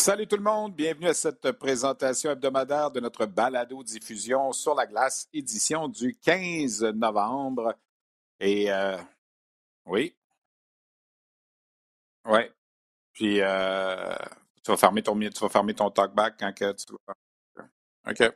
Salut tout le monde, bienvenue à cette présentation hebdomadaire de notre balado diffusion sur la glace, édition du 15 novembre. Et euh, oui, oui. Puis euh, tu vas fermer ton tu vas fermer ton talkback quand tu vas. OK.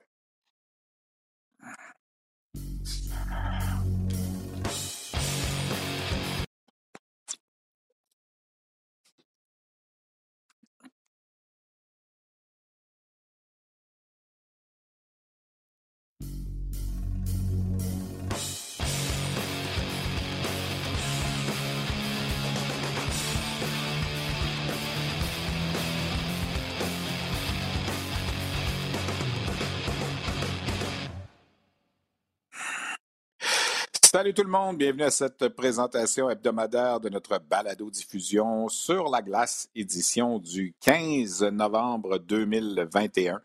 Salut tout le monde, bienvenue à cette présentation hebdomadaire de notre balado-diffusion sur la glace, édition du 15 novembre 2021.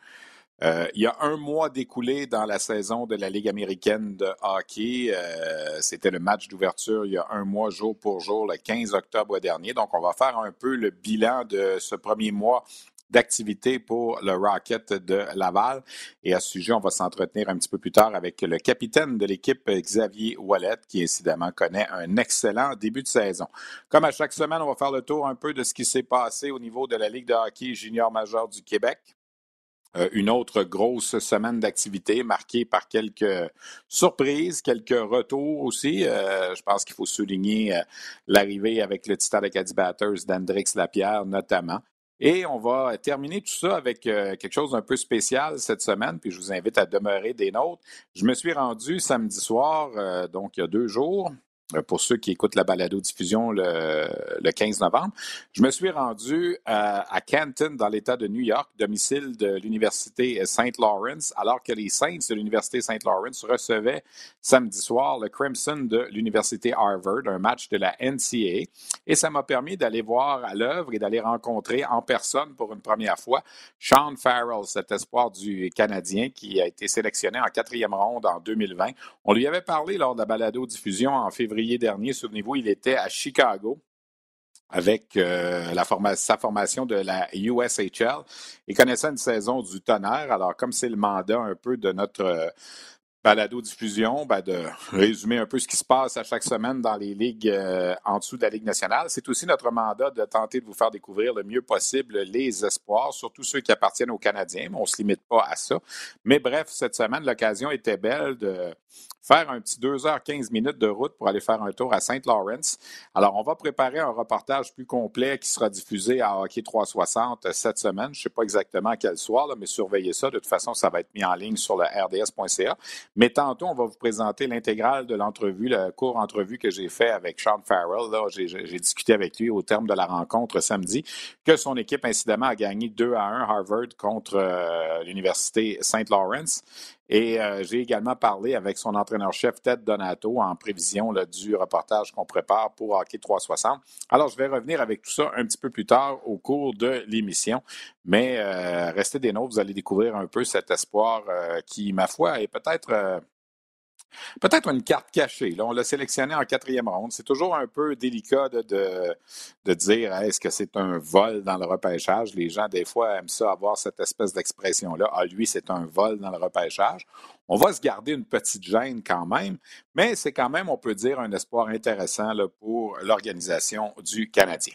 Euh, il y a un mois découlé dans la saison de la Ligue américaine de hockey. Euh, c'était le match d'ouverture il y a un mois, jour pour jour, le 15 octobre dernier. Donc, on va faire un peu le bilan de ce premier mois d'activité pour le Rocket de Laval. Et à ce sujet, on va s'entretenir un petit peu plus tard avec le capitaine de l'équipe, Xavier Wallet, qui incidemment connaît un excellent début de saison. Comme à chaque semaine, on va faire le tour un peu de ce qui s'est passé au niveau de la Ligue de hockey junior majeur du Québec. Euh, une autre grosse semaine d'activité marquée par quelques surprises, quelques retours aussi. Euh, je pense qu'il faut souligner euh, l'arrivée avec le Titan Acadie Batters d'Andrix Lapierre notamment. Et on va terminer tout ça avec euh, quelque chose d'un peu spécial cette semaine, puis je vous invite à demeurer des nôtres. Je me suis rendu samedi soir, euh, donc il y a deux jours, pour ceux qui écoutent la balado-diffusion le, le, 15 novembre. Je me suis rendu à, à Canton, dans l'État de New York, domicile de l'Université St. Lawrence, alors que les Saints de l'Université St. Lawrence recevaient samedi soir le Crimson de l'Université Harvard, un match de la NCAA. Et ça m'a permis d'aller voir à l'œuvre et d'aller rencontrer en personne pour une première fois Sean Farrell, cet espoir du Canadien qui a été sélectionné en quatrième ronde en 2020. On lui avait parlé lors de la balado-diffusion en février dernier. Souvenez-vous, il était à Chicago avec euh, la sa formation de la USHL et connaissant une saison du tonnerre. Alors, comme c'est le mandat un peu de notre euh, balado-diffusion, ben de résumer un peu ce qui se passe à chaque semaine dans les ligues euh, en dessous de la Ligue nationale. C'est aussi notre mandat de tenter de vous faire découvrir le mieux possible les espoirs, surtout ceux qui appartiennent aux Canadiens, on ne se limite pas à ça. Mais bref, cette semaine, l'occasion était belle de faire un petit 2h15 minutes de route pour aller faire un tour à Saint Lawrence. Alors, on va préparer un reportage plus complet qui sera diffusé à Hockey 360 cette semaine. Je ne sais pas exactement quel soir, mais surveillez ça. De toute façon, ça va être mis en ligne sur le rds.ca. Mais tantôt, on va vous présenter l'intégrale de l'entrevue, la court entrevue que j'ai fait avec Sean Farrell. Là, j'ai discuté avec lui au terme de la rencontre samedi que son équipe, incidemment, a gagné 2 à 1 Harvard contre euh, l'Université Saint Lawrence. Et euh, j'ai également parlé avec son entraîneur-chef Ted Donato en prévision du reportage qu'on prépare pour Hockey 360. Alors, je vais revenir avec tout ça un petit peu plus tard au cours de l'émission. Mais euh, restez des nôtres, vous allez découvrir un peu cet espoir euh, qui, ma foi, est peut-être Peut-être une carte cachée. Là, on l'a sélectionné en quatrième ronde. C'est toujours un peu délicat de, dire est-ce que c'est un vol dans le repêchage? Les gens, des fois, aiment ça avoir cette espèce d'expression-là. Ah, lui, c'est un vol dans le repêchage. On va se garder une petite gêne quand même, mais c'est quand même, on peut dire, un espoir intéressant là, pour l'organisation du Canadien.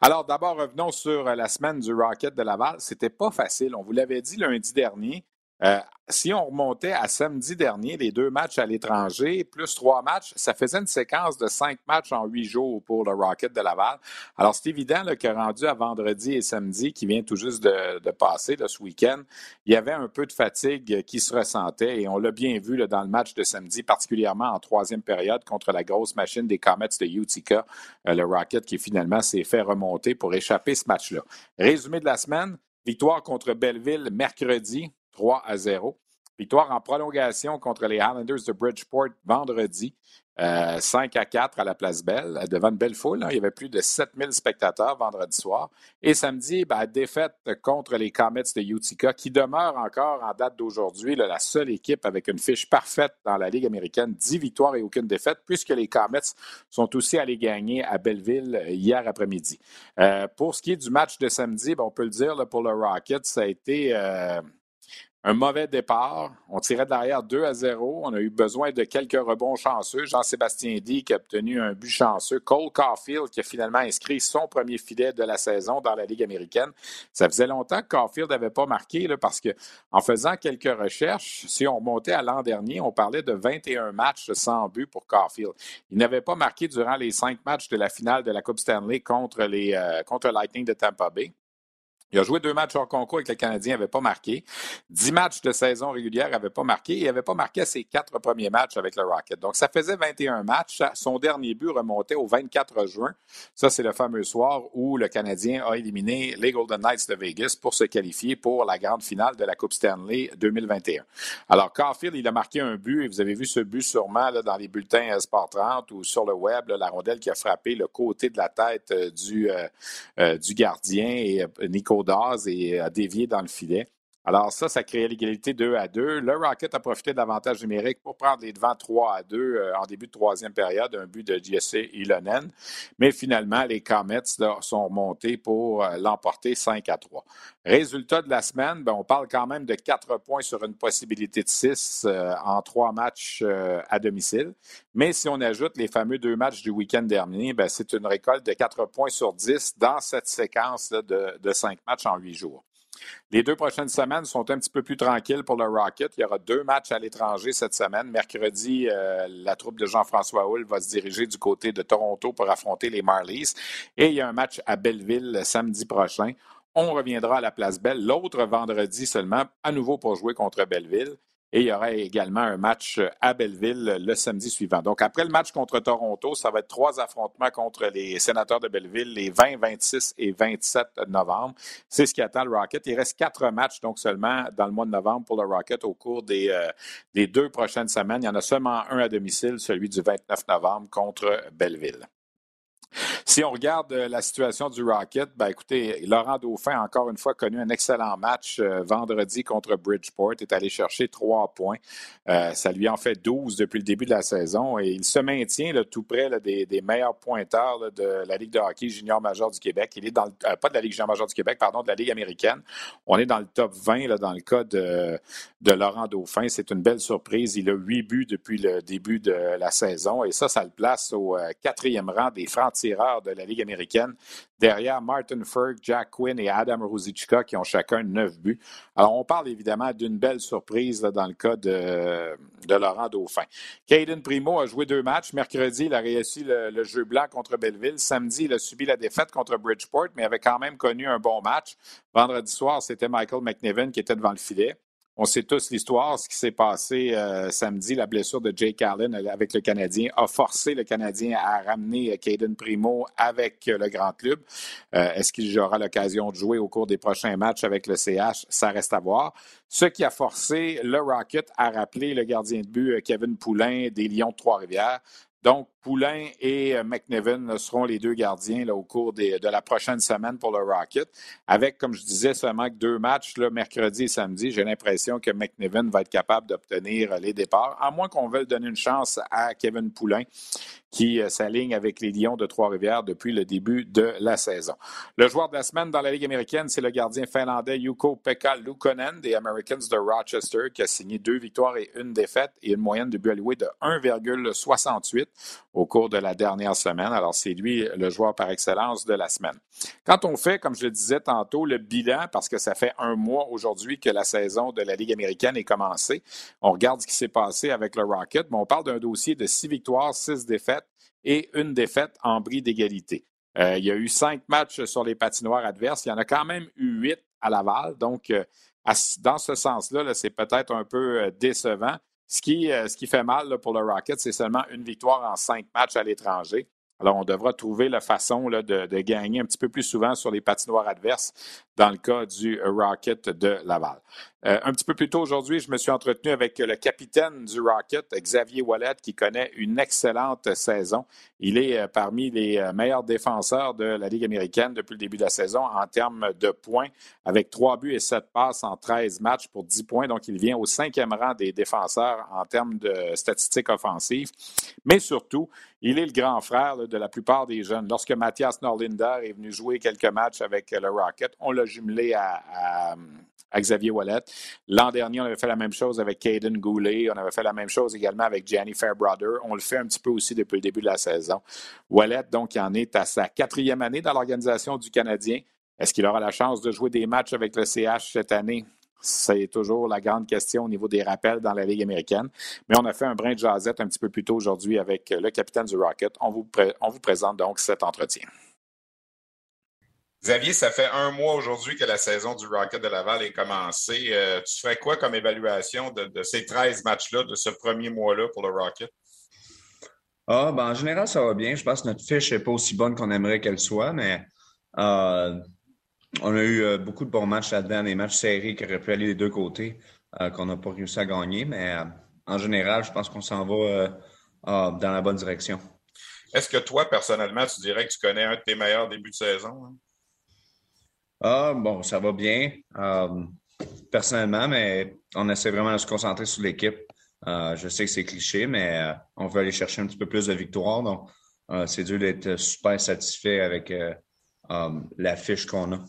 Alors, d'abord, revenons sur la semaine du Rocket de Laval. C'était pas facile. On vous l'avait dit lundi dernier. Euh, si on remontait à samedi dernier, les deux matchs à l'étranger, plus trois matchs, ça faisait une séquence de cinq matchs en huit jours pour le Rocket de Laval. Alors, c'est évident que rendu à vendredi et samedi, qui vient tout juste de, passer ce week-end, il y avait un peu de fatigue qui se ressentait et on l'a bien vu dans le match de samedi, particulièrement en troisième période contre la grosse machine des Comets de Utica, euh, le Rocket qui finalement s'est fait remonter pour échapper ce match-là. Résumé de la semaine, victoire contre Belleville mercredi, 3 à 0. Victoire en prolongation contre les Highlanders de Bridgeport vendredi, 5 euh, à 4 à la Place Belle, devant une belle foule. Hein. Il y avait plus de 7000 spectateurs vendredi soir. Et samedi, ben, défaite contre les Comets de Utica, qui demeure encore en date d'aujourd'hui la seule équipe avec une fiche parfaite dans la Ligue américaine, 10 victoires et aucune défaite, puisque les Comets sont aussi allés gagner à Belleville hier après-midi. Euh, pour ce qui est du match de samedi, ben, on peut le dire pour le Rocket, ça a été... Euh, un mauvais départ. On tirait de l'arrière 2 à 0. On a eu besoin de quelques rebonds chanceux. Jean-Sébastien D qui a obtenu un but chanceux. Cole Caulfield qui a finalement inscrit son premier filet de la saison dans la Ligue américaine. Ça faisait longtemps que Caulfield n'avait pas marqué parce que en faisant quelques recherches, si on remontait à l'an dernier, on parlait de 21 matchs sans but pour Caulfield. Il n'avait pas marqué durant les cinq matchs de la finale de la Coupe Stanley contre, les, euh, Lightning de Tampa Bay. Il a joué deux matchs hors concours avec le Canadien, n'avait pas marqué. Dix matchs de saison régulière, n'avait pas marqué. Il n'avait pas marqué ses quatre premiers matchs avec le Rocket. Donc, ça faisait 21 matchs. Son dernier but remontait au 24 juin. Ça, c'est le fameux soir où le Canadien a éliminé les Golden Knights de Vegas pour se qualifier pour la grande finale de la Coupe Stanley 2021. Alors, Caulfield, il a marqué un but et vous avez vu ce but sûrement dans les bulletins Sport 30 ou sur le web, la rondelle qui a frappé le côté de la tête euh, du, euh, euh, du gardien et Nico et a dévié dans le filet. Alors ça, ça créait l'égalité 2 à 2. Le Rocket a profité de l'avantage numérique pour prendre les devants 3 à 2 euh, en début de troisième période, un but de Jesse Ilonen. Mais finalement, les Comets sont remontés pour euh, l'emporter 5 à 3. Résultat de la semaine, ben, on parle quand même de 4 points sur une possibilité de 6 euh, en trois matchs à domicile. Mais si on ajoute les fameux deux matchs du week-end dernier, ben, c'est une récolte de 4 points sur 10 dans cette séquence de, de 5 matchs en 8 jours. Les deux prochaines semaines sont un petit peu plus tranquilles pour le Rocket. Il y aura deux matchs à l'étranger cette semaine. Mercredi, euh, la troupe de Jean-François Hull va se diriger du côté de Toronto pour affronter les Marlies. Et il y a un match à Belleville samedi prochain. On reviendra à la place Belle l'autre vendredi seulement, à nouveau pour jouer contre Belleville. Et il y aura également un match à Belleville le samedi suivant. Donc, après le match contre Toronto, ça va être trois affrontements contre les sénateurs de Belleville les 20, 26 et 27 novembre. C'est ce qui attend le Rocket. Il reste quatre matchs, donc seulement dans le mois de novembre pour le Rocket au cours des, euh, des deux prochaines semaines. Il y en a seulement un à domicile, celui du 29 novembre contre Belleville. Si on regarde euh, la situation du Rocket, ben écoutez, Laurent Dauphin a encore une fois connu un excellent match euh, vendredi contre Bridgeport, est allé chercher trois points. Euh, ça lui en fait 12 depuis le début de la saison et il se maintient là, tout près des, meilleurs pointeurs de la Ligue de hockey junior majeur du Québec. Il est dans pas de la Ligue junior majeur du Québec, pardon, de la Ligue américaine. On est dans le top 20 dans le cas de, de Laurent Dauphin. C'est une belle surprise. Il a huit buts depuis le début de la saison et ça, ça le place au quatrième rang des francs tireurs de la Ligue américaine, derrière Martin Ferg, Jack Quinn et Adam Rosichka qui ont chacun neuf buts. Alors, on parle évidemment d'une belle surprise dans le cas de, de Laurent Dauphin. Caden Primo a joué deux matchs. Mercredi, il a réussi le, le, jeu blanc contre Belleville. Samedi, il a subi la défaite contre Bridgeport, mais avait quand même connu un bon match. Vendredi soir, c'était Michael McNevin qui était devant le filet. On sait tous l'histoire, ce qui s'est passé euh, samedi, la blessure de Jake Allen avec le Canadien a forcé le Canadien à ramener Caden Primo avec le grand club. Euh, est-ce qu'il aura l'occasion de jouer au cours des prochains matchs avec le CH? Ça reste à voir. Ce qui a forcé le Rocket à rappeler le gardien de but Kevin Poulain des Lions de Trois-Rivières. Donc, Poulain et euh, McNevin seront les deux gardiens au cours de la prochaine semaine pour le Rocket. Avec, comme je disais, seulement deux matchs, mercredi et samedi, j'ai l'impression que McNevin va être capable d'obtenir les départs, à moins qu'on veuille donner une chance à Kevin Poulain, qui euh, s'aligne avec les Lions de Trois-Rivières depuis le début de la saison. Le joueur de la semaine dans la Ligue américaine, c'est le gardien finlandais Yuko Pekka Lukonen des Americans de Rochester qui a signé deux victoires et une défaite et une moyenne de but alloué de 1,68 au cours de la dernière semaine. Alors, c'est lui le joueur par excellence de la semaine. Quand on fait, comme je le disais tantôt, le bilan, parce que ça fait un mois aujourd'hui que la saison de la Ligue américaine est commencée, on regarde ce qui s'est passé avec le Rocket, mais on parle d'un dossier de six victoires, six défaites et une défaite en bris d'égalité. Euh, il y a eu cinq matchs sur les patinoires adverses. Il y en a quand même eu huit à Laval. Donc, euh, dans ce sens-là, c'est peut-être un peu euh, décevant. Ce qui, ce qui fait mal pour le Rocket, c'est seulement une victoire en cinq matchs à l'étranger. Alors, on devra trouver la façon de, gagner un petit peu plus souvent sur les patinoires adverses dans le cas du Rocket de Laval. Euh, un petit peu plus tôt aujourd'hui, je me suis entretenu avec le capitaine du Rocket, Xavier Wallet, qui connaît une excellente saison. Il est euh, parmi les euh, meilleurs défenseurs de la Ligue américaine depuis le début de la saison en termes de points, avec trois buts et sept passes en 13 matchs pour 10 points. Donc, il vient au cinquième rang des défenseurs en termes de statistiques offensives. Mais surtout, il est le grand frère de la plupart des jeunes. Lorsque Mathias Norlinder est venu jouer quelques matchs avec le Rocket, on l'a jumelé à, Xavier Wallet. L'an dernier, on avait fait la même chose avec Caden Goulet. On avait fait la même chose également avec Gianni Fairbrother. On le fait un petit peu aussi depuis le début de la saison. Wallet, donc, en est à sa quatrième année dans l'organisation du Canadien. Est-ce qu'il aura la chance de jouer des matchs avec le CH cette année? C'est toujours la grande question au niveau des rappels dans la Ligue américaine. Mais on a fait un brin de jasette un petit peu plus tôt aujourd'hui avec le capitaine du Rocket. On vous, on vous présente donc cet entretien. Xavier, ça fait un mois aujourd'hui que la saison du Rocket de Laval est commencée. Euh, tu ferais quoi comme évaluation de, ces 13 matchs-là, de ce premier mois-là pour le Rocket? Ah, ben, en général, ça va bien. Je pense que notre fiche n'est pas aussi bonne qu'on aimerait qu'elle soit, mais euh, on a eu euh, beaucoup de bons matchs là-dedans, des matchs serrés qui auraient pu aller des deux côtés, qu'on n'a pas réussi à gagner. Mais en général, je pense qu'on s'en va dans la bonne direction. Est-ce que toi, personnellement, tu dirais que tu connais un de tes meilleurs débuts de saison? Hein? Ah, bon, ça va bien. Euh, personnellement, mais on essaie vraiment de se concentrer sur l'équipe. Euh, je sais que c'est cliché, mais euh, on veut aller chercher un petit peu plus de victoires. Donc, c'est dur d'être super satisfait avec la fiche qu'on a.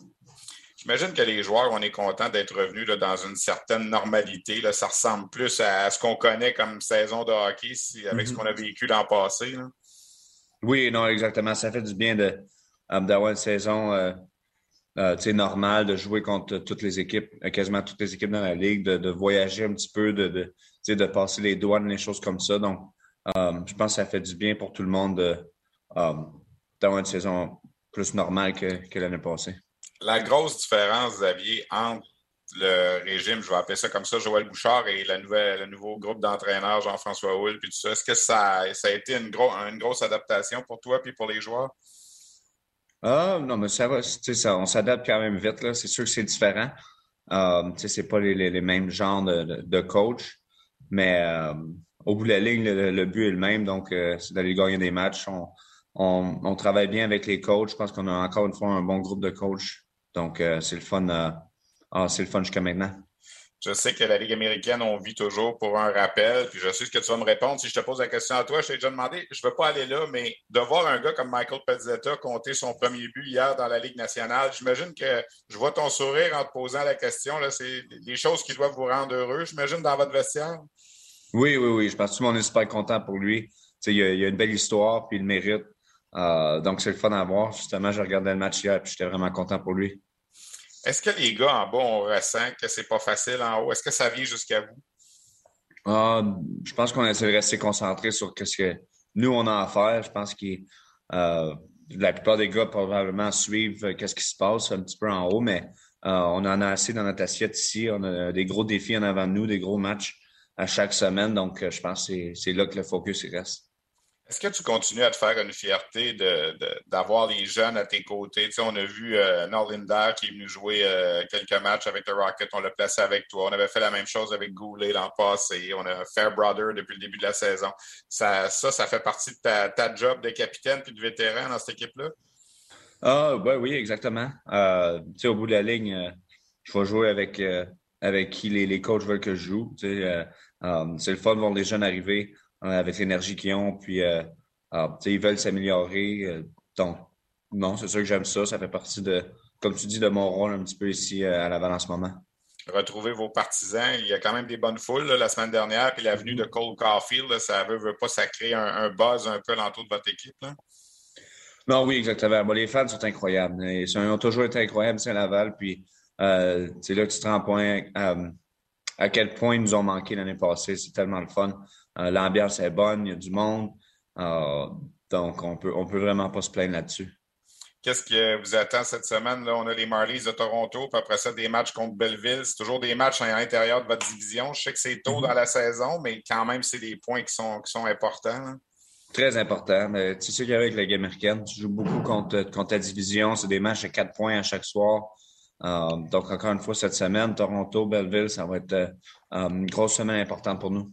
J'imagine que les joueurs, on est content d'être revenus dans une certaine normalité. Là. Ça ressemble plus à ce qu'on connaît comme saison de hockey avec ce mm-hmm. qu'on a vécu l'an passé. Oui, non, exactement. Ça fait du bien d'avoir une saison euh, normal de jouer contre toutes les équipes, euh, quasiment toutes les équipes dans la ligue, de, voyager un petit peu, de, de, de passer les douanes, les choses comme ça. Donc, euh, je pense que ça fait du bien pour tout le monde d'avoir une saison plus normale que, l'année passée. La grosse différence, Xavier, entre le régime, je vais appeler ça comme ça, Joël Bouchard et le nouveau groupe d'entraîneurs, Jean-François Hull, puis tout ça, est-ce que ça, a été une, gros, une grosse adaptation pour toi puis pour les joueurs? Ah, non, mais ça va, ça, on s'adapte quand même vite, là. C'est sûr que c'est différent. Euh, c'est pas les, mêmes genres de, de, coach, mais euh, au bout de la ligne, le, but est le même, donc euh, c'est d'aller gagner des matchs. On, travaille bien avec les coachs. Je pense qu'on a encore une fois un bon groupe de coachs. Donc, euh, c'est le fun. Ah, c'est le fun jusqu'à maintenant. Je sais que la Ligue américaine, on vit toujours pour un rappel, puis je sais ce que tu vas me répondre. Si je te pose la question à toi, je t'ai déjà demandé, je ne veux pas aller là, mais de voir un gars comme Michael Pezzetta compter son premier but hier dans la Ligue nationale, j'imagine que je vois ton sourire en te posant la question. C'est des choses qui doivent vous rendre heureux, j'imagine, dans votre vestiaire. Oui, oui, oui. Je pense que tout le monde est super content pour lui. Il y, a, il a une belle histoire, puis il mérite. Euh, donc, c'est le fun à voir. Justement, je regardais le match hier, puis j'étais vraiment content pour lui. Est-ce que les gars en bas, on ressent que c'est pas facile en haut? Est-ce que ça vient jusqu'à vous? Ah, je pense qu'on essaie de rester concentré sur ce que nous, on a à faire. Je pense que euh, la plupart des gars probablement suivent euh, qu'est-ce qui se passe un petit peu en haut, mais euh, on en a assez dans notre assiette ici. On a des gros défis en avant de nous, des gros matchs à chaque semaine. Donc, je pense que c'est là que le focus reste. Est-ce que tu continues à te faire une fierté d'avoir les jeunes à tes côtés? Tu sais, on a vu euh, Norlinder qui est venu jouer euh, quelques matchs avec le Rocket. On l'a placé avec toi. On avait fait la même chose avec Goulet l'an passé. On a Fairbrother depuis le début de la saison. Ça, ça, fait partie de ta, job de capitaine puis de vétéran dans cette équipe-là? Ah, ben oui, exactement. Euh, tu sais, au bout de la ligne, euh, je vais jouer avec, avec qui les, coachs veulent que je joue. C'est le fun de voir les jeunes arriver avec l'énergie qu'ils ont. Puis, euh, ils veulent s'améliorer. donc, non, c'est sûr que j'aime ça. Ça fait partie de, comme tu dis, de mon rôle un petit peu ici à Laval en ce moment. Retrouver vos partisans. Il y a quand même des bonnes foules la semaine dernière. Puis l'avenue de Cole Caulfield, ça veut, veut pas, ça crée un, buzz un peu l'entour de votre équipe. Non, oui, exactement. les fans sont incroyables. Ils, ont toujours été incroyables à Laval. Puis euh, c'est là que tu te rends point euh, à quel point ils nous ont manqué l'année passée. C'est tellement le fun. Euh, l'ambiance est bonne, il y a du monde. donc, on peut, on peut vraiment pas se plaindre là-dessus. Qu'est-ce qui vous attend cette semaine? Là? On a les Marlies de Toronto, puis après ça, des matchs contre Belleville. C'est toujours des matchs à l'intérieur de votre division. Je sais que c'est tôt mm-hmm. dans la saison, mais quand même, c'est des points qui sont, qui sont importants. Très important. Mais tu sais qu'avec la Ligue américaine, tu joues beaucoup contre, contre ta division. C'est des matchs à quatre points à chaque soir. Euh, donc, encore une fois, cette semaine, Toronto, Belleville, ça va être euh, une grosse semaine importante pour nous.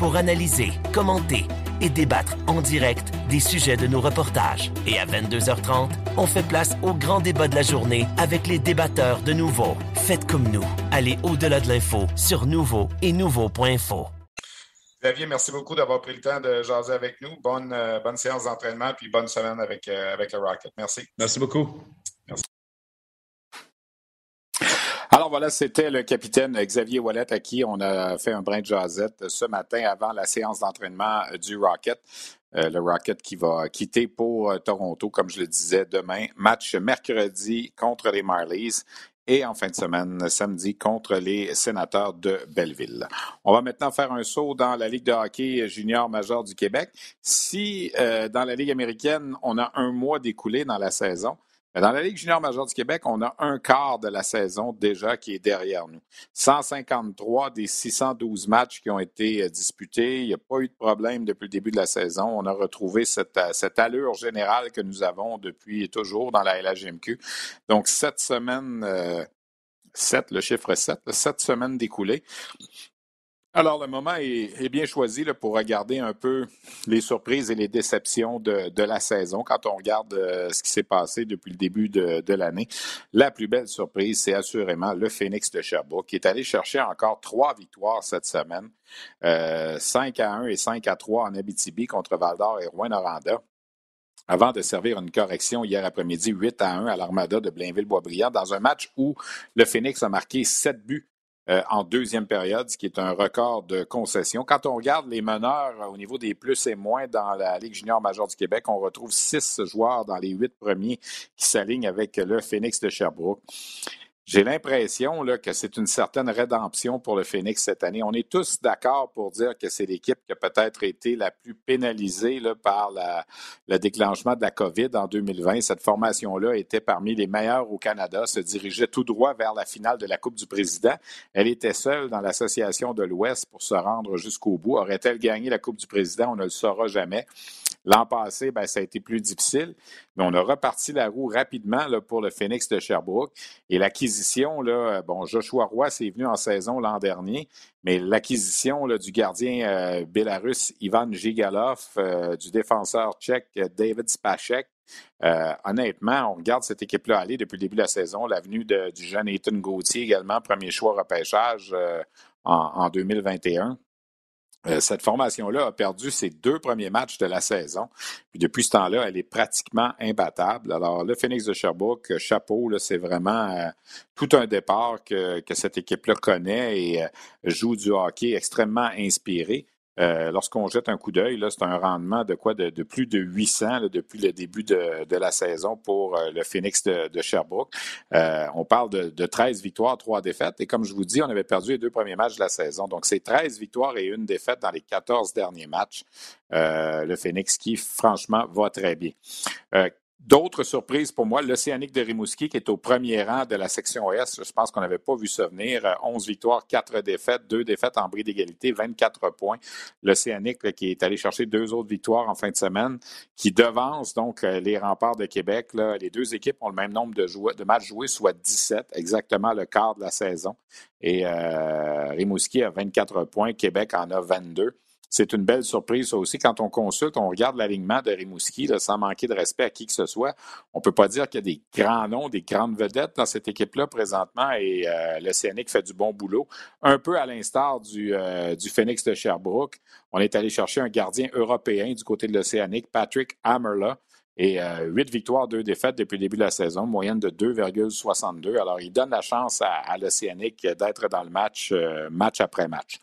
pour analyser, commenter et débattre en direct des sujets de nos reportages. Et à 22h30, on fait place au grand débat de la journée avec les débatteurs de Nouveau. Faites comme nous. Allez au-delà de l'info sur Nouveau et Nouveau.info. Xavier, merci beaucoup d'avoir pris le temps de jaser avec nous. Bonne, euh, bonne séance d'entraînement puis bonne semaine avec, euh, avec le Rocket. Merci. Merci beaucoup. Merci. Alors voilà, c'était le capitaine Xavier Wallet à qui on a fait un brin de jasette ce matin avant la séance d'entraînement du Rocket. Euh, le Rocket qui va quitter pour euh, Toronto, comme je le disais, demain. Match mercredi contre les Marlies et en fin de semaine, samedi, contre les sénateurs de Belleville. On va maintenant faire un saut dans la Ligue de hockey junior major du Québec. Si euh, dans la Ligue américaine, on a un mois découlé dans la saison, dans la Ligue junior majeure du Québec, on a un quart de la saison déjà qui est derrière nous. 153 des 612 matchs qui ont été euh, disputés. Il n'y a pas eu de problème depuis le début de la saison. On a retrouvé cette, euh, cette allure générale que nous avons depuis toujours dans la LHMQ. Donc, cette semaine, euh, 7, le chiffre 7, sept semaines découlées. Alors, le moment est, bien choisi pour regarder un peu les surprises et les déceptions de, la saison quand on regarde euh, ce qui s'est passé depuis le début de, l'année. La plus belle surprise, c'est assurément le Phoenix de Sherbrooke qui est allé chercher encore trois victoires cette semaine. Euh, 5 à 1 et 5 à 3 en Abitibi contre Val-d'Or et Rouen-Noranda avant de servir une correction hier après-midi 8 à 1 à l'Armada de Blainville-Boisbriand dans un match où le Phoenix a marqué sept buts euh, en deuxième période, ce qui est un record de concession. Quand on regarde les meneurs euh, au niveau des plus et moins dans la Ligue junior majeure du Québec, on retrouve six joueurs dans les huit premiers qui s'alignent avec le Phoenix de Sherbrooke. J'ai l'impression que c'est une certaine rédemption pour le Phoenix cette année. On est tous d'accord pour dire que c'est l'équipe qui a peut-être été la plus pénalisée par le déclenchement de la COVID en 2020. Cette formation-là était parmi les meilleures au Canada, se dirigeait tout droit vers la finale de la Coupe du Président. Elle était seule dans l'association de l'Ouest pour se rendre jusqu'au bout. Aurait-elle gagné la Coupe du Président? On ne le saura jamais. L'an passé, ben, ça a été plus difficile, mais on a reparti la roue rapidement pour le Phoenix de Sherbrooke. Et l'acquisition, là, bon, Joshua Roy, c'est venu en saison l'an dernier, mais l'acquisition du gardien euh, Ivan Gigalov, euh, du défenseur tchèque David Spacek, euh, honnêtement, on regarde cette équipe-là aller depuis le début de la saison. L'avenue du jeune Ethan Gauthier également, premier choix repêchage en 2021. Euh, cette formation-là a perdu ses deux premiers matchs de la saison. Puis depuis ce temps-là, elle est pratiquement imbattable. Alors, le Phoenix de Sherbrooke, chapeau, c'est vraiment euh, tout un départ que, cette équipe-là connaît et euh, joue du hockey extrêmement inspiré. Euh, lorsqu'on jette un coup d'œil, c'est un rendement de quoi? De, plus de 800 depuis le début de, la saison pour euh, le Phoenix de, Sherbrooke. Euh, on parle de, 13 victoires, 3 défaites. Et comme je vous dis, on avait perdu les deux premiers matchs de la saison. Donc, c'est 13 victoires et une défaite dans les 14 derniers matchs. le Phoenix qui, franchement, va très bien. D'autres surprises pour moi, l'Océanique de Rimouski qui est au premier rang de la section Ouest. Je pense qu'on n'avait pas vu ça venir. 11 victoires, 4 défaites, 2 défaites en bris d'égalité, 24 points. L'Océanique qui est allé chercher deux autres victoires en fin de semaine, qui devance donc euh, les remparts de Québec. Les deux équipes ont le même nombre de, de matchs joués, soit 17, exactement le quart de la saison. Et euh, Rimouski a 24 points, Québec en a 22. C'est une belle surprise aussi. Quand on consulte, on regarde l'alignement de Rimouski, sans manquer de respect à qui que ce soit. On ne peut pas dire qu'il y a des grands noms, des grandes vedettes dans cette équipe-là présentement et euh, l'Océanique fait du bon boulot. Un peu à l'instar du, euh, du Phoenix de Sherbrooke. On est allé chercher un gardien européen du côté de l'Océanique, Patrick Hammerla. Et euh, huit victoires, deux défaites depuis le début de la saison, moyenne de 2,62. Alors, il donne la chance à, l'Océanique d'être dans le match, euh, match après match.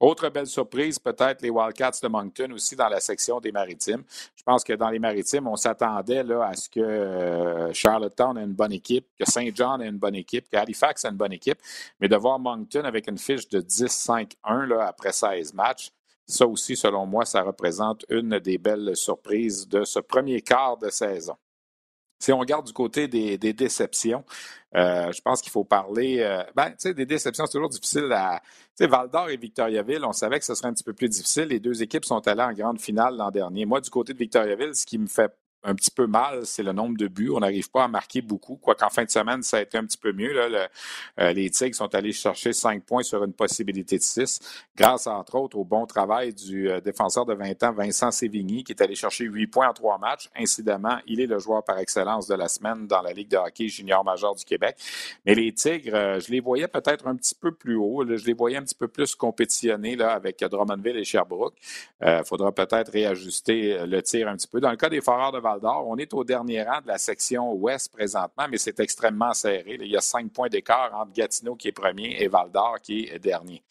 Autre belle surprise, peut-être les Wildcats de Moncton aussi dans la section des Maritimes. Je pense que dans les Maritimes, on s'attendait à ce que euh, Charlottetown ait une bonne équipe, que Saint John ait une bonne équipe, que Halifax ait une bonne équipe. Mais de voir Moncton avec une fiche de 10-5-1 après 16 matchs, ça aussi, selon moi, ça représente une des belles surprises de ce premier quart de saison. Si on regarde du côté des, déceptions, euh, je pense qu'il faut parler. Euh, ben, tu sais, des déceptions, c'est toujours difficile à. Tu sais, Val et Victoriaville, on savait que ce serait un petit peu plus difficile. Les deux équipes sont allées en grande finale l'an dernier. Moi, du côté de Victoriaville, ce qui me fait un petit peu mal, c'est le nombre de buts. On n'arrive pas à marquer beaucoup, quoiqu'en fin de semaine, ça a été un petit peu mieux. Euh, les Tigres sont allés chercher cinq points sur une possibilité de six, grâce entre autres au bon travail du euh, défenseur de 20 ans, Vincent Sévigny, qui est allé chercher huit points en trois matchs. Incidemment, il est le joueur par excellence de la semaine dans la Ligue de hockey junior majeur du Québec. Mais les Tigres, euh, je les voyais peut-être un petit peu plus haut. je les voyais un petit peu plus compétitionner là, avec Drummondville et Sherbrooke. Il faudra peut-être réajuster le tir un petit peu. Dans le cas des Foreurs de On est au dernier rang de la section ouest présentement, mais c'est extrêmement serré. Il y a cinq points d'écart entre Gatineau qui est premier et Val d'Or qui est dernier.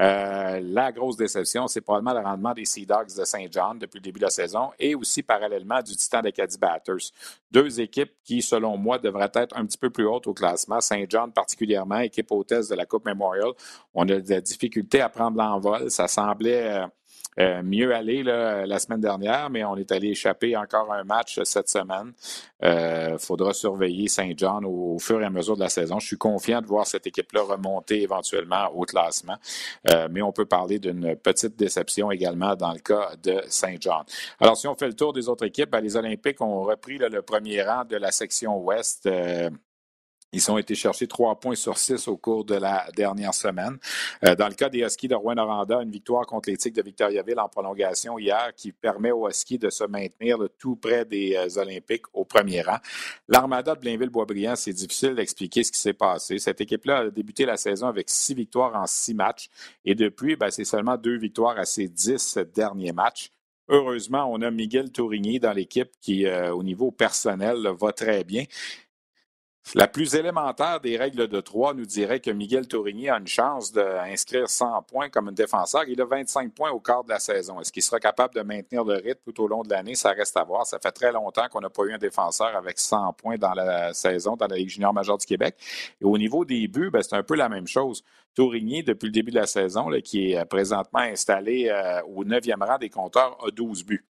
Euh, la grosse déception, c'est probablement le rendement des Sea Dogs de Saint John depuis le début de la saison et aussi parallèlement du Titan de Caddy Batters. Deux équipes qui, selon moi, devraient être un petit peu plus hautes au classement. Saint John particulièrement, équipe hôtesse de la Coupe Memorial. On a des difficultés à prendre l'envol. Ça semblait euh, euh, mieux aller la semaine dernière, mais on est allé échapper encore un match cette semaine. Il euh, faudra surveiller Saint-Jean au, fur et à mesure de la saison. Je suis confiant de voir cette équipe-là remonter éventuellement au classement, euh, mais on peut parler d'une petite déception également dans le cas de Saint-Jean. Alors, si on fait le tour des autres équipes, ben, les Olympiques ont repris le premier rang de la section ouest. Ils ont été chercher trois points sur six au cours de la dernière semaine. Euh, dans le cas des Huskies de Rouen-Noranda, une victoire contre les Tigres de Victoriaville en prolongation hier qui permet aux Huskies de se maintenir tout près des euh, Olympiques au premier rang. L'Armada de Blainville-Boisbriand, c'est difficile d'expliquer ce qui s'est passé. Cette équipe-là a débuté la saison avec six victoires en six matchs et depuis, ben, c'est seulement deux victoires à ses dix derniers matchs. Heureusement, on a Miguel Tourigny dans l'équipe qui, euh, au niveau personnel, va très bien. La plus élémentaire des règles de trois nous dirait que Miguel Tourigny a une chance d'inscrire 100 points comme un défenseur. Il a 25 points au quart de la saison. Est-ce qu'il sera capable de maintenir le rythme tout au long de l'année? Ça reste à voir. Ça fait très longtemps qu'on n'a pas eu un défenseur avec 100 points dans la saison dans la Ligue junior majeure du Québec. Et au niveau des buts, ben, c'est un peu la même chose. Tourigny, depuis le début de la saison, qui est présentement installé euh, au neuvième rang des compteurs, a 12 buts.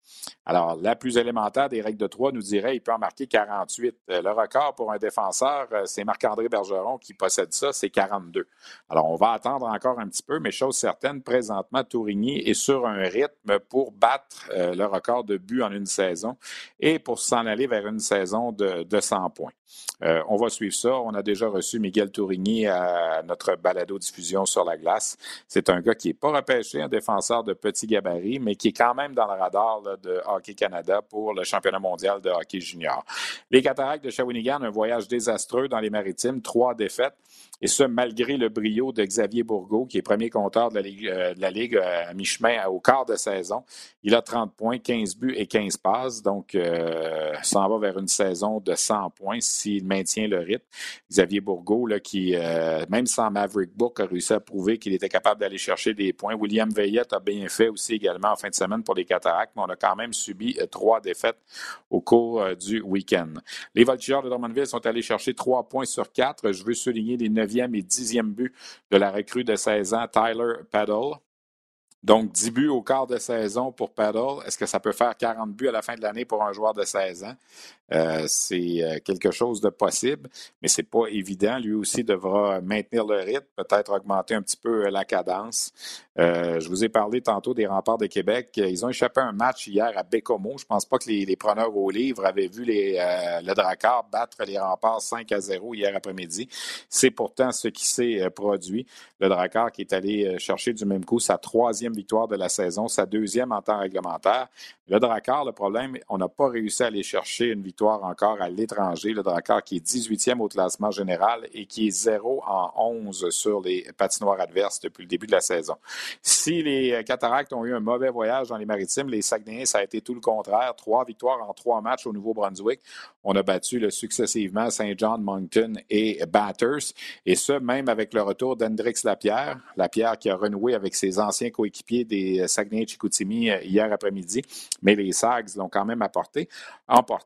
Alors, la plus élémentaire des règles de trois nous dirait qu'il peut en marquer 48. Euh, le record pour un défenseur, euh, c'est Marc-André Bergeron qui possède ça, c'est 42. Alors, on va attendre encore un petit peu, mais chose certaine, présentement, Tourigny est sur un rythme pour battre euh, le record de buts en une saison et pour s'en aller vers une saison de, de 100 points. on va suivre ça. On a déjà reçu Miguel Tourigny à notre balado-diffusion sur la glace. C'est un gars qui n'est pas repêché, un défenseur de petit gabarit, mais qui est quand même dans le radar de Hockey Canada pour le championnat mondial de hockey junior. Les Cataractes de Shawinigan, un voyage désastreux dans les maritimes, trois défaites. Et ce, malgré le brio de Xavier Bourgault, qui est premier compteur de la Ligue, euh, euh, à mi-chemin au quart de saison. Il a 30 points, 15 buts et 15 passes. Donc, euh, s'en va vers une saison de 100 points s'il maintient le rythme. Xavier Bourgault, là, qui, euh, même sans Maverick Book, a réussi à prouver qu'il était capable d'aller chercher des points. William Veillette a bien fait aussi également en fin de semaine pour les Cataractes, mais on a quand même subi trois défaites au cours du week-end. Les Voltigeurs de Drummondville sont allés chercher trois points sur quatre. Je veux souligner les 9e et 10e buts de la recrue de 16 ans, Tyler Paddle. Donc, 10 buts au quart de saison pour Paddle. Est-ce que ça peut faire 40 buts à la fin de l'année pour un joueur de 16 ans? Euh, c'est euh, quelque chose de possible, mais c'est pas évident. Lui aussi devra maintenir le rythme, peut-être augmenter un petit peu euh, la cadence. je vous ai parlé tantôt des remparts de Québec. Ils ont échappé un match hier à Bécomo. Je pense pas que les, preneurs au livre avaient vu le Drakkar battre les remparts 5 à 0 hier après-midi. C'est pourtant ce qui s'est produit. Le Drakkar qui est allé chercher du même coup sa troisième victoire de la saison, sa deuxième en temps réglementaire. Le Drakkar, le problème, on n'a pas réussi à aller chercher une victoire encore à l'étranger. Le Drakkar qui est 18e au classement général et qui est 0 en 11 sur les patinoires adverses depuis le début de la saison. Si les Cataractes ont eu un mauvais voyage dans les maritimes, les Saguenayens, ça a été tout le contraire. Trois victoires en trois matchs au Nouveau-Brunswick. On a battu successivement Saint John, Moncton et Batters. Et ce, même avec le retour d'Hendrix Lapierre. Lapierre qui a renoué avec ses anciens coéquipiers des Saguenay-Chicoutimi euh, hier après-midi. Mais les Sags l'ont quand même emporté.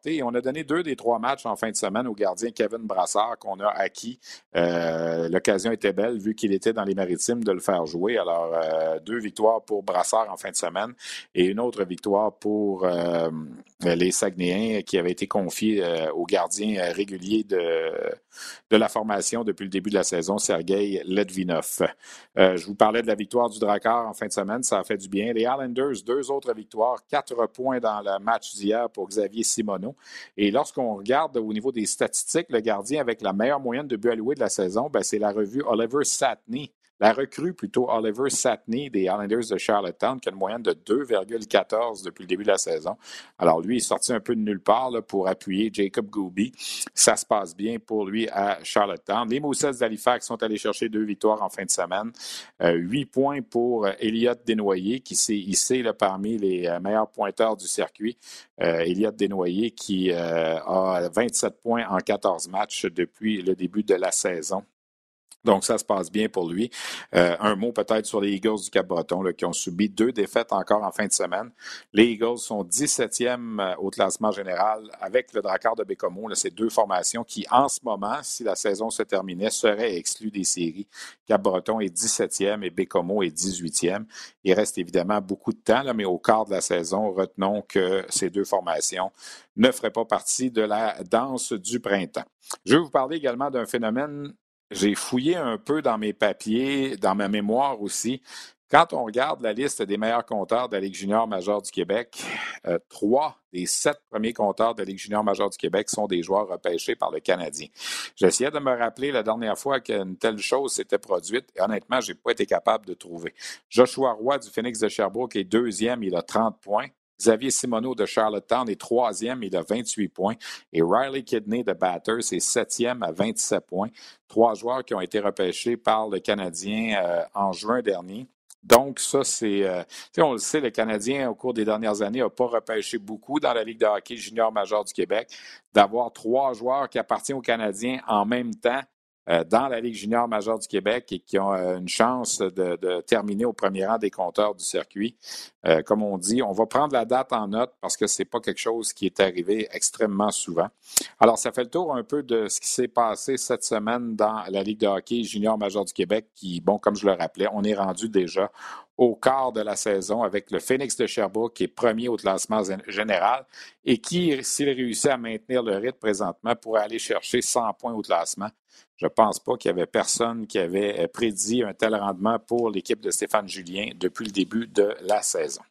Et on a donné deux des trois matchs en fin de semaine au gardien Kevin Brassard qu'on a acquis. Euh, l'occasion était belle vu qu'il était dans les maritimes de le faire jouer. Alors, euh, deux victoires pour Brassard en fin de semaine et une autre victoire pour les Saguenayens qui avaient été confiés au gardien régulier de, de la formation depuis le début de la saison, Sergei Ledvinov. Euh, je vous parlais de la victoire du Drakkar en fin de semaine, ça a fait du bien. Les Islanders, deux autres victoires, quatre points dans le match d'hier pour Xavier Simoneau. Et lorsqu'on regarde au niveau des statistiques, le gardien avec la meilleure moyenne de buts alloués de la saison, ben, c'est la revue Oliver Satney la recrue, plutôt Oliver Satney des Islanders de Charlottetown, qui a une moyenne de 2,14 depuis le début de la saison. Alors, lui, il est sorti un peu de nulle part pour appuyer Jacob Gooby. Ça se passe bien pour lui à Charlottetown. Les Moussets d'Halifax sont allés chercher deux victoires en fin de semaine. Euh, huit points pour euh, Elliott Desnoyers, qui s'est hissé là, parmi les euh, meilleurs pointeurs du circuit. Euh, Elliott Desnoyers, qui a 27 points en 14 matchs depuis le début de la saison. Donc, ça se passe bien pour lui. Euh, un mot peut-être sur les Eagles du Cap-Breton qui ont subi deux défaites encore en fin de semaine. Les Eagles sont 17e euh, au classement général avec le Drakkar de Bécomo. Ces deux formations qui, en ce moment, si la saison se terminait, seraient exclues des séries. Cap-Breton est 17e et Bécomo est 18e. Il reste évidemment beaucoup de temps, mais au quart de la saison, retenons que ces deux formations ne feraient pas partie de la danse du printemps. Je vais vous parler également d'un phénomène j'ai fouillé un peu dans mes papiers, dans ma mémoire aussi. Quand on regarde la liste des meilleurs compteurs de la Ligue junior majeure du Québec, euh, trois des sept premiers compteurs de la Ligue junior majeure du Québec sont des joueurs repêchés par le Canadien. J'essayais de me rappeler la dernière fois qu'une telle chose s'était produite et honnêtement, je n'ai pas été capable de trouver. Joshua Roy du Phoenix de Sherbrooke est deuxième, il a 30 points. Xavier Simoneau de Charlottetown est troisième, il a 28 points. Et Riley Kidney de Batters est septième à 27 points. Trois joueurs qui ont été repêchés par le Canadien euh, en juin dernier. Donc, ça, c'est. Euh, on le sait, le Canadien, au cours des dernières années, n'a pas repêché beaucoup dans la Ligue de hockey junior major du Québec. D'avoir trois joueurs qui appartiennent aux Canadiens en même temps, dans la Ligue junior majeure du Québec et qui ont euh, une chance de, terminer au premier rang des compteurs du circuit. Euh, comme on dit, on va prendre la date en note parce que ce n'est pas quelque chose qui est arrivé extrêmement souvent. Alors, ça fait le tour un peu de ce qui s'est passé cette semaine dans la Ligue de hockey junior majeure du Québec qui, bon, comme je le rappelais, on est rendu déjà au quart de la saison avec le Phoenix de Sherbrooke qui est premier au classement général et qui, s'il réussit à maintenir le rythme présentement, pourrait aller chercher 100 points au classement. Je ne pense pas qu'il y avait personne qui avait euh, prédit un tel rendement pour l'équipe de Stéphane Julien depuis le début de la saison.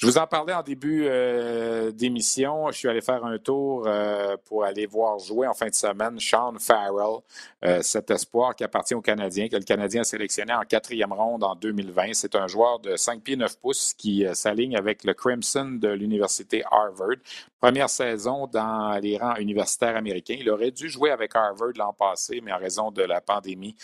Je vous en parlais en début euh, d'émission. Je suis allé faire un tour euh, pour aller voir jouer en fin de semaine Sean Farrell, euh, cet espoir qui appartient aux Canadiens, que le Canadien a sélectionné en quatrième ronde en 2020. C'est un joueur de 5 pieds 9 pouces qui s'aligne avec le Crimson de l'Université Harvard. Première saison dans les rangs universitaires américains. Il aurait dû jouer avec Harvard l'an passé, mais en raison de la pandémie,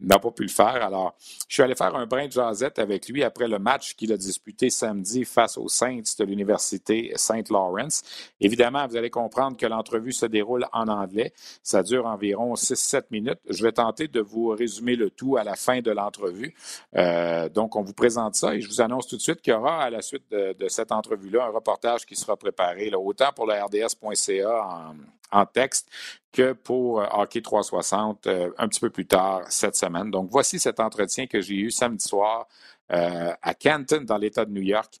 n'a pas pu le faire. Alors, je suis allé faire un brin de jasette avec lui après le match qu'il a disputé samedi face aux Saints de l'Université Saint Lawrence. Évidemment, vous allez comprendre que l'entrevue se déroule en anglais. Ça dure environ 6-7 minutes. Je vais tenter de vous résumer le tout à la fin de l'entrevue. Euh, donc, on vous présente ça et je vous annonce tout de suite qu'il y aura à la suite de, cette entrevue-là un reportage qui sera préparé, autant pour le RDS.ca en, texte que pour euh, Hockey 360 euh, un petit peu plus tard cette semaine. Donc, voici cet entretien que j'ai eu samedi soir à Canton, dans l'État de New York,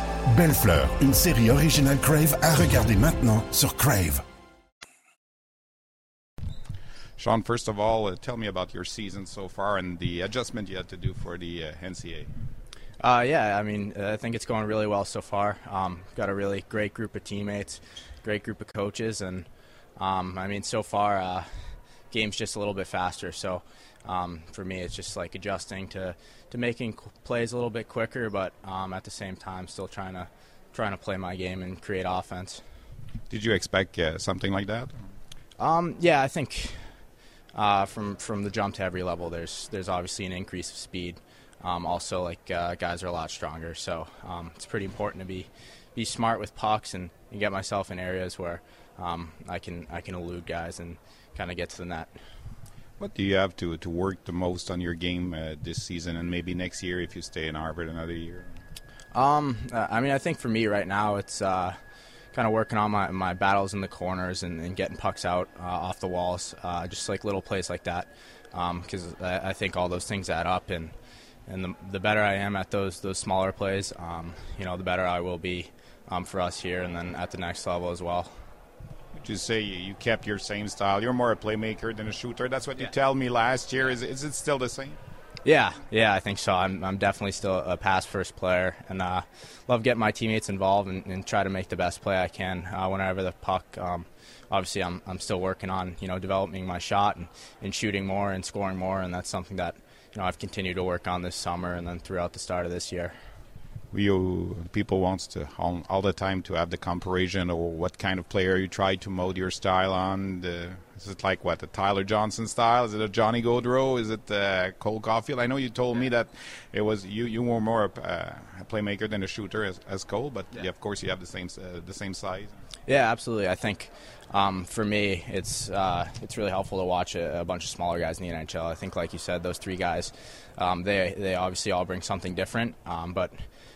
Belle-Fleur, une série originale Crave à regarder maintenant sur Crave. Sean, first of all, uh, tell me about your season so far and the adjustment you had to do for the uh, NCA. Uh, yeah, I mean, I think it's going really well so far. Um, got a really great group of teammates, great group of coaches, and um, I mean, so far, uh, game's just a little bit faster. So um, for me, it's just like adjusting to, to making plays a little bit quicker, but um, at the same time, still trying to trying to play my game and create offense. Did you expect uh, something like that? Um, yeah, I think uh, from from the jump to every level, there's there's obviously an increase of speed. Um, also, like uh, guys are a lot stronger, so um, it's pretty important to be be smart with pucks and, and get myself in areas where um, I can I can elude guys and kind of get to the net. What do you have to to work the most on your game uh, this season and maybe next year if you stay in Harvard another year? Um, I mean, I think for me right now, it's uh, kind of working on my, my battles in the corners and, and getting pucks out uh, off the walls, uh, just like little plays like that. Because um, I, I, think all those things add up, and and the, the better I am at those those smaller plays, um, you know, the better I will be um, for us here, and then at the next level as well. You say you kept your same style? You're more a playmaker than a shooter. That's what yeah. you tell me last year. Is is it still the same? Yeah, yeah, I think so. I'm, I'm definitely still a pass first player, and uh, love getting my teammates involved and, and, try to make the best play I can uh, whenever the puck. Um, obviously, I'm, I'm still working on you know developing my shot and, and shooting more and scoring more, and that's something that you know I've continued to work on this summer and then throughout the start of this year you people wants to all, all, the time to have the comparison or what kind of player you try to mold your style on. The, is it like what the Tyler Johnson style? Is it a Johnny Gaudreau? Is it uh, Cole Caulfield? I know you told me that it was you. You were more a, uh, a playmaker than a shooter as, as Cole, but yeah. Yeah, of course you have the same uh, the same size. Yeah, absolutely. I think um, for me, it's uh, it's really helpful to watch a, a, bunch of smaller guys in the NHL. I think, like you said, those three guys, um, they they obviously all bring something different, um, but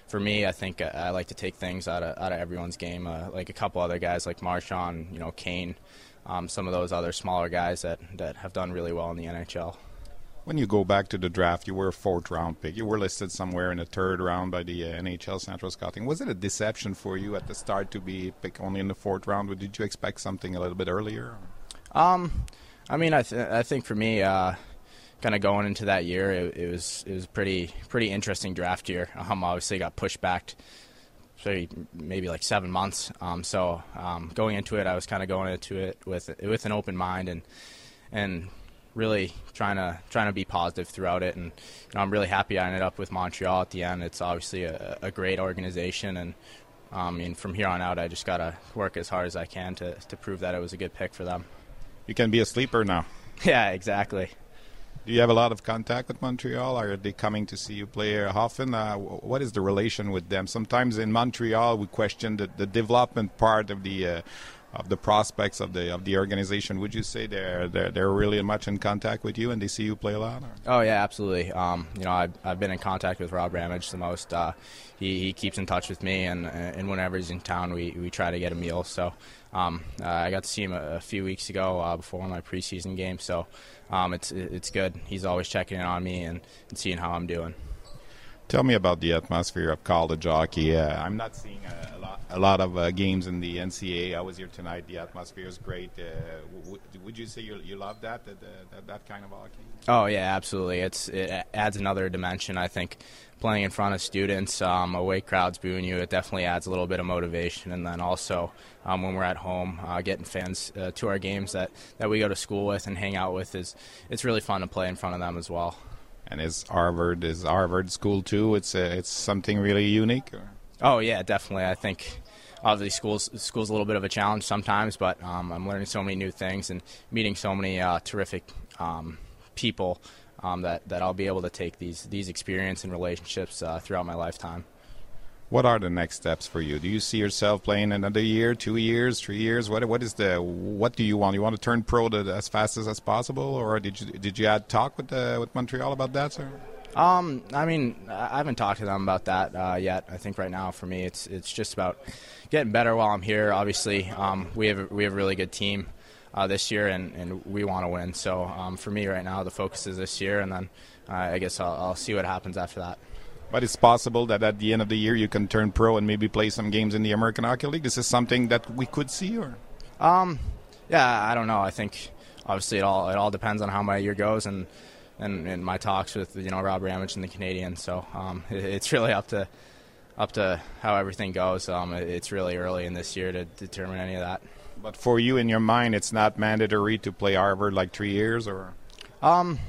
for me, I think uh, I like to take things out of out of everyone's game. Uh, like a couple other guys, like Marchand, you know, Kane, um, some of those other smaller guys that that have done really well in the NHL. When you go back to the draft, you were a fourth round pick. You were listed somewhere in the third round by the uh, NHL Central Scouting. Was it a deception for you at the start to be picked only in the fourth round? Or did you expect something a little bit earlier? Um, I mean, I, th- I think for me, uh, kind of going into that year, it, it, was it was pretty pretty interesting draft year. Um, obviously got pushed back, so maybe like seven months. Um, so um, going into it, I was kind of going into it with with an open mind and and really trying to trying to be positive throughout it. And you know, I'm really happy I ended up with Montreal at the end. It's obviously a, a great organization and. Um, and from here on out, I just gotta work as hard as I can to, to prove that it was a good pick for them. You can be a sleeper now. Yeah, exactly. Do you have a lot of contact with Montreal? Are they coming to see you play often? Uh, what is the relation with them? Sometimes in Montreal, we question the, the development part of the uh, of the prospects of the of the organization. Would you say they're they're, they're really much in contact with you and they see you play a lot? Or? Oh yeah, absolutely. Um, you know, I've, I've been in contact with Rob Ramage the most. Uh, he, he keeps in touch with me, and and whenever he's in town, we, we try to get a meal. So um, uh, I got to see him a, a few weeks ago uh, before one of my preseason games. So um, it's it's good. He's always checking in on me and, and, seeing how I'm doing. Tell me about the atmosphere of college hockey. Uh, I'm not seeing a, a lot, of uh, games in the NCAA. I was here tonight. The atmosphere is great. Uh, w- would you say you, you love that, that, that, that kind of hockey? Oh yeah, absolutely. It's it adds another dimension. I think playing in front of students, um, away crowds booing you, it definitely adds a little bit of motivation. And then also um, when we're at home, uh, getting fans uh, to our games that, that we go to school with and hang out with is it's really fun to play in front of them as well. And is Harvard is Harvard school too? It's uh, it's something really unique. Or? Oh yeah, definitely. I think obviously school's school's a little bit of a challenge sometimes, but um, I'm learning so many new things and meeting so many uh, terrific um, people um, that that I'll be able to take these these experience and relationships uh, throughout my lifetime. What are the next steps for you? Do you see yourself playing another year, two years, three years? What what is the what do you want? You want to turn pro to, as fast as, as possible, or did you did you had talk with the, with Montreal about that, sir? Um, I mean, I haven't talked to them about that uh, yet. I think right now for me, it's it's just about getting better while I'm here. Obviously, um, we have we have a really good team uh, this year, and, and we want to win. So um, for me right now, the focus is this year, and then uh, I guess I'll, I'll, see what happens after that. But it's possible that at the end of the year you can turn pro and maybe play some games in the American Hockey League. This is something that we could see, or um, yeah, I don't know. I think obviously it all it all depends on how my year goes and and, and my talks with you know Rob Ramage and the Canadians. So um, it, it's really up to up to how everything goes. Um, it, it's really early in this year to determine any of that. But for you, in your mind, it's not mandatory to play Harvard like three years, or um,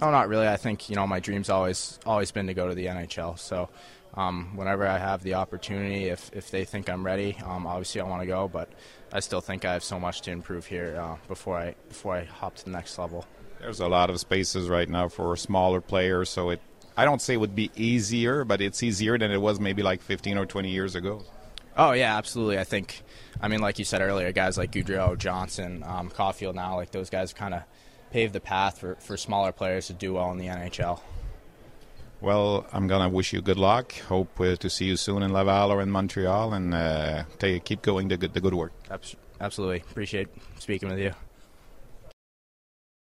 no, not really. I think you know my dream's always always been to go to the NHL. So um, whenever I have the opportunity, if if they think I'm ready, um, obviously I want to go. But I still think I have so much to improve here uh, before I before I hop to the next level. There's a lot of spaces right now for smaller players, so it I don't say it would be easier, but it's easier than it was maybe like 15 or 20 years ago. Oh yeah, absolutely. I think, I mean, like you said earlier, guys like Gaudreau, Johnson, um, Caulfield now, like those guys kind of paved the path for, for smaller players to do well in the NHL. Well, I'm gonna wish you good luck. Hope uh, to see you soon in Laval or in Montreal, and uh, keep going the good, the good work. Absolutely, appreciate speaking with you.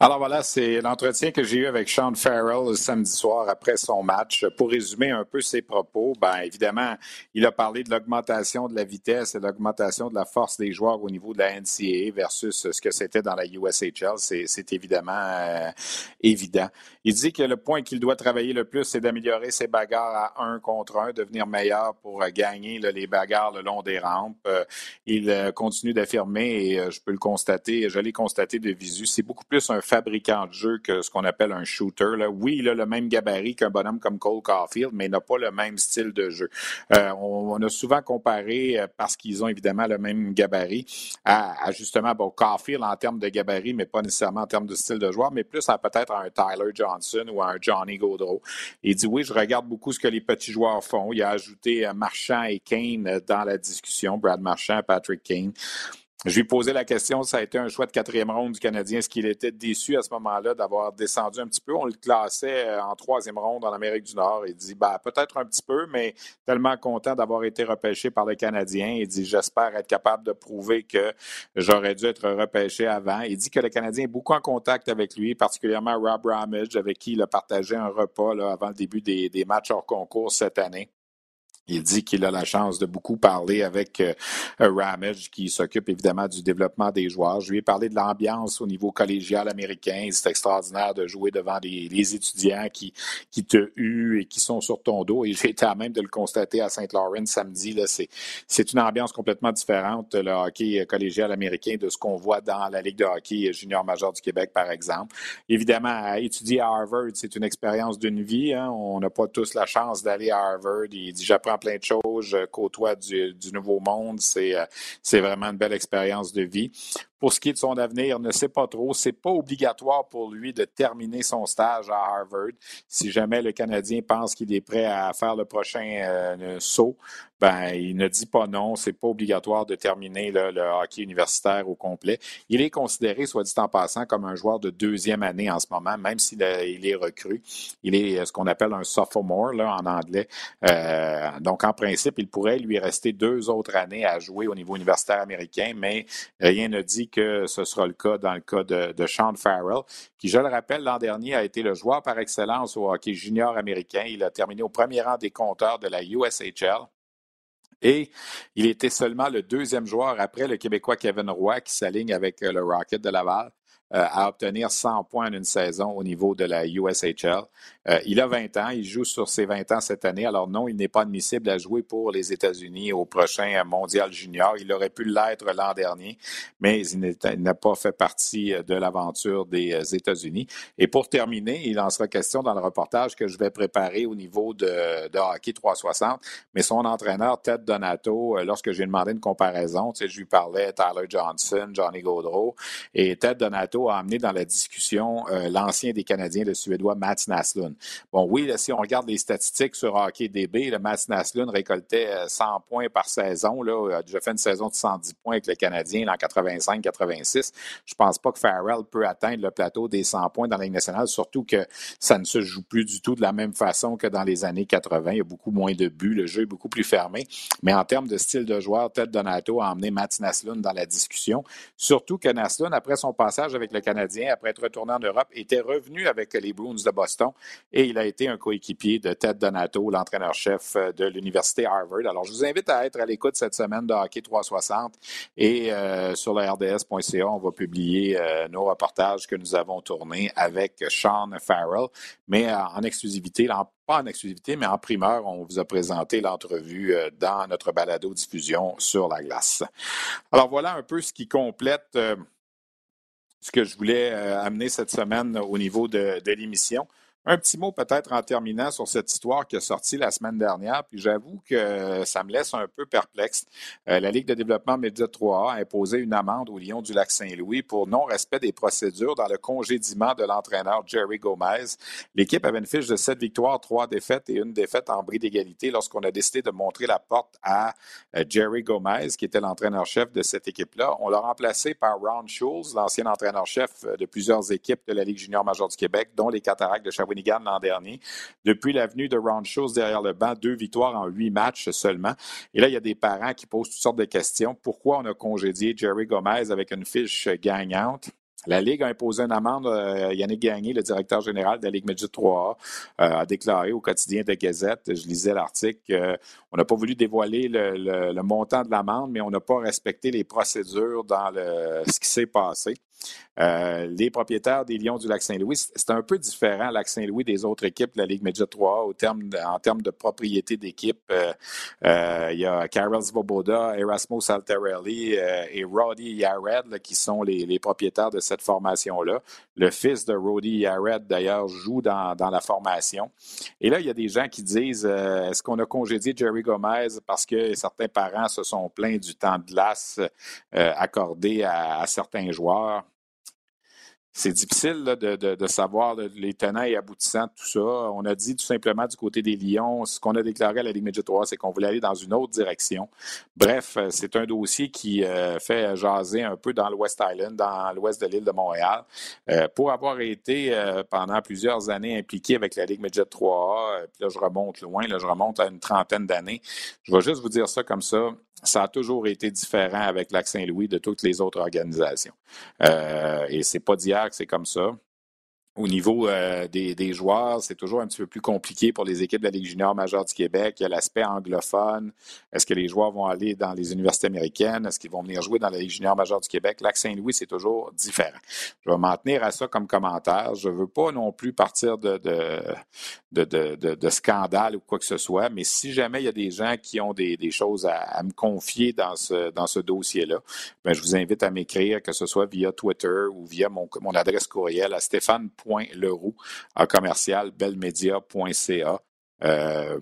Alors voilà, c'est l'entretien que j'ai eu avec Sean Farrell samedi soir après son match. Pour résumer un peu ses propos, ben évidemment, il a parlé de l'augmentation de la vitesse et l'augmentation de la force des joueurs au niveau de la NCAA versus ce que c'était dans la USHL. C'est évidemment euh, évident. Il dit que le point qu'il doit travailler le plus, c'est d'améliorer ses bagarres à un contre un, devenir meilleur pour euh, gagner les bagarres le long des rampes. Euh, il continue d'affirmer, et je peux le constater, je l'ai constaté de visu, c'est beaucoup plus un fabricant de jeu que ce qu'on appelle un shooter. Là. Oui, il a le même gabarit qu'un bonhomme comme Cole Caulfield, mais il n'a pas le même style de jeu. Euh, on, a souvent comparé, euh, parce qu'ils ont évidemment le même gabarit, à, justement bon, Caulfield en termes de gabarit, mais pas nécessairement en termes de style de joueur, mais plus à peut-être un Tyler Johnson ou un Johnny Gaudreau. Il dit oui, je regarde beaucoup ce que les petits joueurs font. Il a ajouté euh, Marchand et Kane dans la discussion, Brad Marchand, Patrick Kane. Je lui posais la question, ça a été un choix de quatrième ronde du Canadien. Est-ce qu'il était déçu à ce moment-là d'avoir descendu un petit peu? On le classait euh, en troisième ronde en Amérique du Nord. Il dit, bah, peut-être un petit peu, mais tellement content d'avoir été repêché par le Canadien. Il dit, j'espère être capable de prouver que j'aurais dû être repêché avant. Il dit que le Canadien est beaucoup en contact avec lui, particulièrement Rob Ramage, avec qui il a partagé un repas avant le début des matchs hors concours cette année. Il dit qu'il a la chance de beaucoup parler avec euh, Ramage, qui s'occupe évidemment du développement des joueurs. Je lui ai parlé de l'ambiance au niveau collégial américain. C'est extraordinaire de jouer devant les, étudiants qui, te huent et qui sont sur ton dos. Et j'ai été à même de le constater à Saint-Laurent samedi. C'est, une ambiance complètement différente, le hockey collégial américain, de ce qu'on voit dans la Ligue de hockey junior major du Québec, par exemple. Évidemment, étudier à Harvard, c'est une expérience d'une vie. Hein. On n'a pas tous la chance d'aller à Harvard. Il plein de choses, je côtoie du, Nouveau Monde. Euh, c'est vraiment une belle expérience de vie. Pour ce qui est de son avenir, ne sait pas trop. C'est pas obligatoire pour lui de terminer son stage à Harvard. Si jamais le Canadien pense qu'il est prêt à faire le prochain euh, saut, ben il ne dit pas non. C'est pas obligatoire de terminer le, hockey universitaire au complet. Il est considéré, soit dit en passant, comme un joueur de deuxième année en ce moment, même s'il est recru. Il est ce qu'on appelle un sophomore là, en anglais. Euh, donc en principe, il pourrait lui rester deux autres années à jouer au niveau universitaire américain, mais rien ne dit que ce sera le cas dans le cas de, Sean Farrell, qui, je le rappelle, l'an dernier a été le joueur par excellence au hockey junior américain. Il a terminé au premier rang des compteurs de la USHL. Et il était seulement le deuxième joueur après le Québécois Kevin Roy qui s'aligne avec le Rocket de Laval euh, à obtenir 100 points en une saison au niveau de la USHL. Euh, il a 20 ans, il joue sur ses 20 ans cette année. Alors non, il n'est pas admissible à jouer pour les États-Unis au prochain Mondial Junior. Il aurait pu l'être l'an dernier, mais il n'a pas fait partie de l'aventure des euh, États-Unis. Et pour terminer, il en sera question dans le reportage que je vais préparer au niveau de, de hockey 360. Mais son entraîneur, Ted Donato, lorsque j'ai demandé une comparaison, tu sais, je lui parlais Tyler Johnson, Johnny Gaudreau, et Ted Donato a amené dans la discussion euh, l'ancien des Canadiens, le Suédois Mats Naslund. Bon, oui, si on regarde les statistiques sur Hockey DB, le Mats Naslund récoltait 100 euh, points par saison. Là, il a déjà fait une saison de 110 points avec le Canadien en 85-86. Je pense pas que Farrell peut atteindre le plateau des 100 points dans la Ligue nationale, surtout que ça ne se joue plus du tout de la même façon que dans les années 80. Il y a beaucoup moins de buts, le jeu est beaucoup plus fermé. Mais en termes de style de joueur, Ted Donato a emmené Mats Naslund dans la discussion. Surtout que Naslund, après son passage voyage le Canadien après être retourné en Europe, était revenu avec les Bruins de Boston et il a été un coéquipier de Ted Donato, l'entraîneur-chef de l'Université Harvard. Alors, je vous invite à être à l'écoute cette semaine de Hockey 360 et euh, sur le RDS.ca, on va publier euh, nos reportages que nous avons tournés avec Sean Farrell, mais euh, en exclusivité, pas en exclusivité, mais en primeur, on vous a présenté l'entrevue euh, dans notre balado-diffusion sur la glace. Alors voilà un peu ce qui complète euh, ce que je voulais euh, amener cette semaine au niveau de l'émission. Un petit mot peut-être en terminant sur cette histoire qui est sortie la semaine dernière, puis j'avoue que ça me laisse un peu perplexe. Euh, la Ligue de développement Média 3A a imposé une amende au Lion du Lac-Saint-Louis pour non-respect des procédures dans le congédiement de l'entraîneur Jerry Gomez. L'équipe avait une fiche de sept victoires, trois défaites et une défaite en bris d'égalité lorsqu'on a décidé de montrer la porte à euh, Jerry Gomez, qui était l'entraîneur-chef de cette équipe-là. On l'a remplacé par Ron Schulz, l'ancien entraîneur-chef de plusieurs équipes de la Ligue junior majeure du Québec, dont les Cataractes de Shawinigan l'an dernier. Depuis l'avenue de Schultz derrière le banc, deux victoires en huit matchs seulement. Et là, il y a des parents qui posent toutes sortes de questions. Pourquoi on a congédié Jerry Gomez avec une fiche gagnante? La Ligue a imposé une amende. Euh, Yannick Gagné, le directeur général de la Ligue Midget 3A, euh, a déclaré au quotidien de Gazette, je lisais l'article, qu'on n'a pas voulu dévoiler le, montant de l'amende, mais on n'a pas respecté les procédures dans ce qui s'est passé. Euh, les propriétaires des Lions du Lac-Saint-Louis, c'est un peu différent, Lac-Saint-Louis, des autres équipes de la Ligue Midget 3 au terme en termes de propriété d'équipe. Euh, euh, il y a Karel Svoboda, Erasmus Alterelli et Roddy Yared qui sont les, propriétaires de cette formation-là. Le fils de Roddy Yared, d'ailleurs, joue dans, dans, la formation. Et là, il y a des gens qui disent est-ce qu'on a congédié Jerry Gomez parce que certains parents se sont plaints du temps de glace accordé à certains joueurs? C'est difficile de, savoir les tenants et aboutissants de tout ça. On a dit tout simplement du côté des Lions, ce qu'on a déclaré à la Ligue Midget 3, c'est qu'on voulait aller dans une autre direction. Bref, euh, c'est un dossier qui euh, fait jaser un peu dans l'West Island, dans l'ouest de l'île de Montréal. Euh, pour avoir été pendant plusieurs années impliqué avec la Ligue Midget 3A, puis là je remonte loin, là je remonte à une trentaine d'années, je vais juste vous dire ça comme ça ça a toujours été différent avec Lac Saint-Louis de toutes les autres organisations. Euh, et c'est pas d'hier que c'est comme ça. Au niveau euh, des, joueurs, c'est toujours un petit peu plus compliqué pour les équipes de la Ligue junior majeure du Québec. Il y a l'aspect anglophone. Est-ce que les joueurs vont aller dans les universités américaines? Est-ce qu'ils vont venir jouer dans la Ligue junior majeure du Québec? Lac Saint-Louis, c'est toujours différent. Je vais m'en tenir à ça comme commentaire. Je ne veux pas non plus partir de, scandale ou quoi que ce soit, mais si jamais il y a des gens qui ont des, choses à, me confier dans ce, dans ce dossier-là, ben, je vous invite à m'écrire, que ce soit via Twitter ou via mon, mon adresse courriel à stéphane leroux à commercial belmedia.ca. Euh,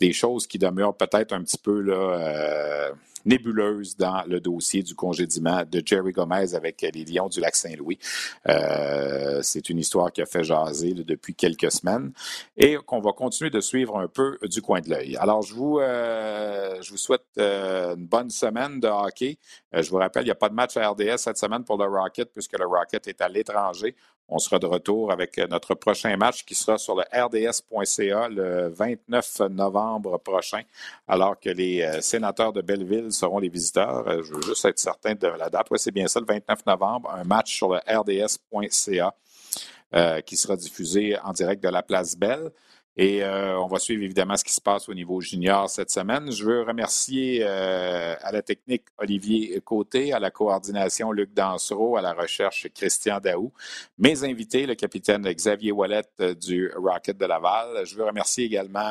des choses qui demeurent peut-être un petit peu euh, nébuleuse dans le dossier du congédiement de Jerry Gomez avec les Lions du Lac-Saint-Louis. Euh, c'est une histoire qui a fait jaser depuis quelques semaines et qu'on va continuer de suivre un peu du coin de l'œil. Alors, je vous, je vous souhaite une bonne semaine de hockey. je vous rappelle, il n'y a pas de match à RDS cette semaine pour le Rocket puisque le Rocket est à l'étranger. On sera de retour avec notre prochain match qui sera sur le rds.ca le 29 novembre prochain, alors que les sénateurs de Belleville seront les visiteurs. Euh, je veux juste être certain de la date. Oui, c'est bien ça, le 29 novembre, un match sur le rds.ca euh, qui sera diffusé en direct de la Place Belle. Et euh, on va suivre évidemment ce qui se passe au niveau junior cette semaine. Je veux remercier euh, à la technique Olivier Côté, à la coordination Luc Dansereau, à la recherche Christian Daou, mes invités, le capitaine Xavier Wallet euh, du Rocket de Laval. Je veux remercier également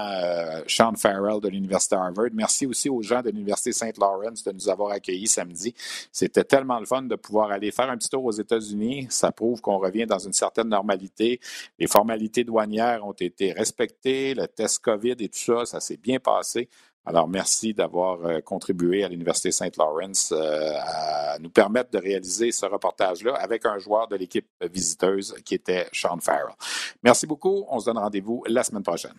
Sean Farrell de l'Université Harvard. Merci aussi aux gens de l'Université St. Lawrence de nous avoir accueillis samedi. C'était tellement le fun de pouvoir aller faire un petit tour aux États-Unis. Ça prouve qu'on revient dans une certaine normalité. Les formalités douanières ont été respectées le test COVID et tout ça, ça s'est bien passé. Alors, merci d'avoir euh, contribué à l'Université Saint Lawrence euh, à nous permettre de réaliser ce reportage-là avec un joueur de l'équipe visiteuse qui était Sean Farrell. Merci beaucoup. On se donne rendez-vous la semaine prochaine.